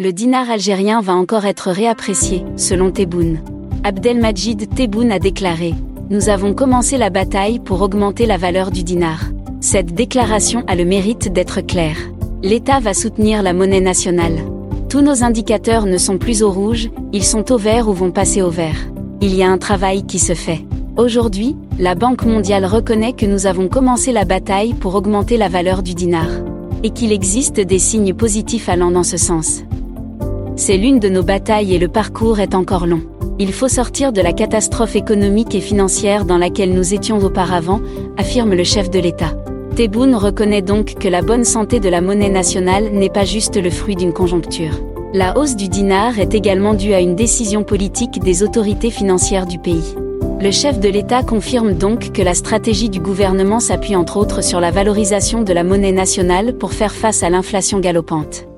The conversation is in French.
Le dinar algérien va encore être réapprécié, selon Tebboune. Abdelmajid Tebboune a déclaré Nous avons commencé la bataille pour augmenter la valeur du dinar. Cette déclaration a le mérite d'être claire. L'État va soutenir la monnaie nationale. Tous nos indicateurs ne sont plus au rouge, ils sont au vert ou vont passer au vert. Il y a un travail qui se fait. Aujourd'hui, la Banque mondiale reconnaît que nous avons commencé la bataille pour augmenter la valeur du dinar. Et qu'il existe des signes positifs allant dans ce sens. C'est l'une de nos batailles et le parcours est encore long. Il faut sortir de la catastrophe économique et financière dans laquelle nous étions auparavant, affirme le chef de l'État. Tebboune reconnaît donc que la bonne santé de la monnaie nationale n'est pas juste le fruit d'une conjoncture. La hausse du dinar est également due à une décision politique des autorités financières du pays. Le chef de l'État confirme donc que la stratégie du gouvernement s'appuie entre autres sur la valorisation de la monnaie nationale pour faire face à l'inflation galopante.